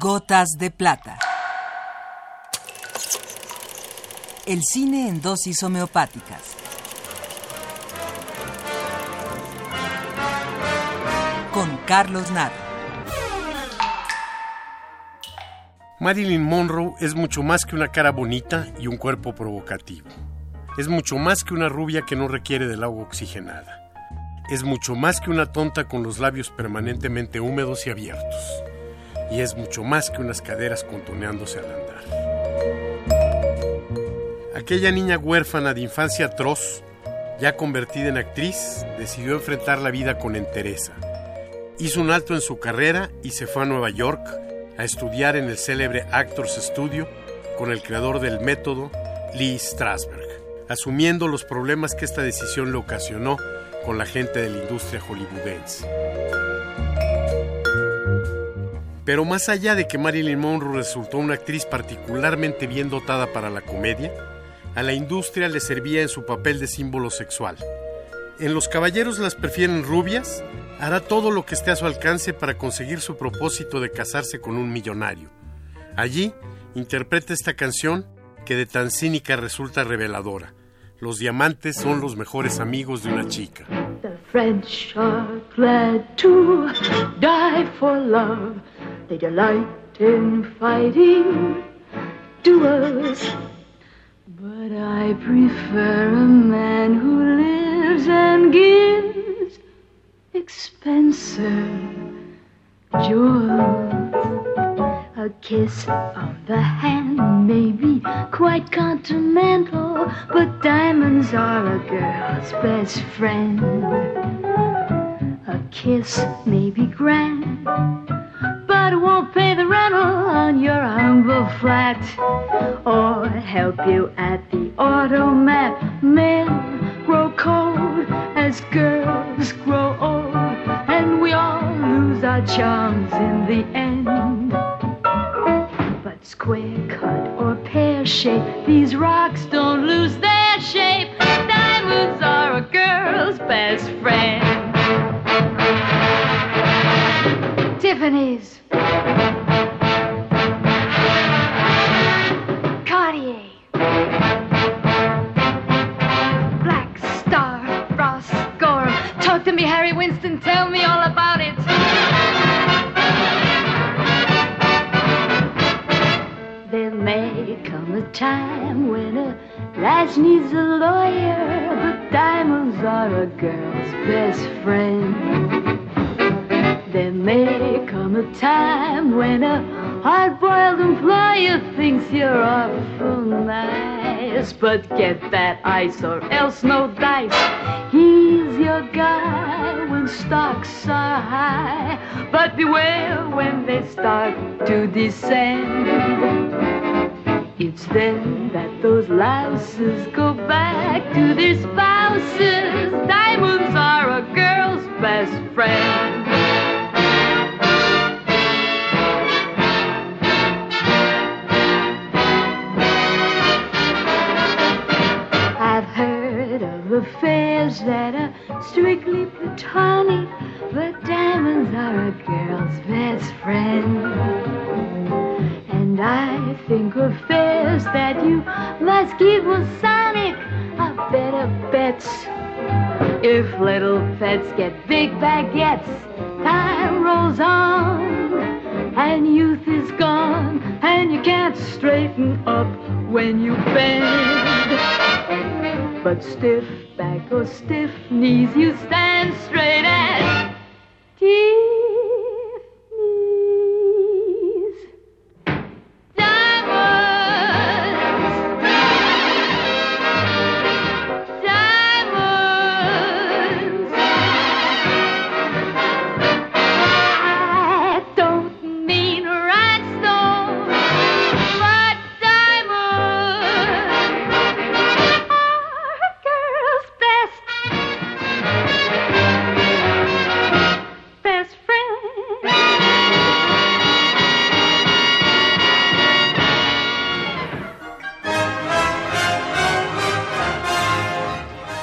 Gotas de Plata. El cine en dosis homeopáticas. Con Carlos Naro. Marilyn Monroe es mucho más que una cara bonita y un cuerpo provocativo. Es mucho más que una rubia que no requiere del agua oxigenada. Es mucho más que una tonta con los labios permanentemente húmedos y abiertos. Y es mucho más que unas caderas contoneándose al andar. Aquella niña huérfana de infancia atroz, ya convertida en actriz, decidió enfrentar la vida con entereza. Hizo un alto en su carrera y se fue a Nueva York a estudiar en el célebre Actors Studio con el creador del método, Lee Strasberg, asumiendo los problemas que esta decisión le ocasionó con la gente de la industria hollywoodense. Pero más allá de que Marilyn Monroe resultó una actriz particularmente bien dotada para la comedia, a la industria le servía en su papel de símbolo sexual. En Los Caballeros las prefieren rubias, hará todo lo que esté a su alcance para conseguir su propósito de casarse con un millonario. Allí interpreta esta canción que de tan cínica resulta reveladora. Los diamantes son los mejores amigos de una chica. They delight in fighting duels. But I prefer a man who lives and gives expensive jewels. A kiss on the hand may be quite continental, but diamonds are a girl's best friend. A kiss may be grand, but won't pay the rental on your humble flat or help you at the automat. Men grow cold as girls grow old, and we all lose our charms in the end. But square cut or pear shape, these rocks don't lose Talk to me, Harry Winston. Tell me all about it. There may come a time when a lass needs a lawyer, but diamonds are a girl's best friend. There may come a time when a hard-boiled employer thinks you're awful nice, but get that ice or else no dice. He's guy when stocks are high, but beware when they start to descend. It's then that those louses go back to their spouses. Diamonds are a girl's best friend. I've heard of that are strictly platonic, but diamonds are a girl's best friend. And I think affairs that you must keep Masonic are better bets. If little pets get big baguettes, time rolls on, and youth is gone, and you can't straighten up when you bend. But stiff back or stiff knees, you stand straight as Tiffany's.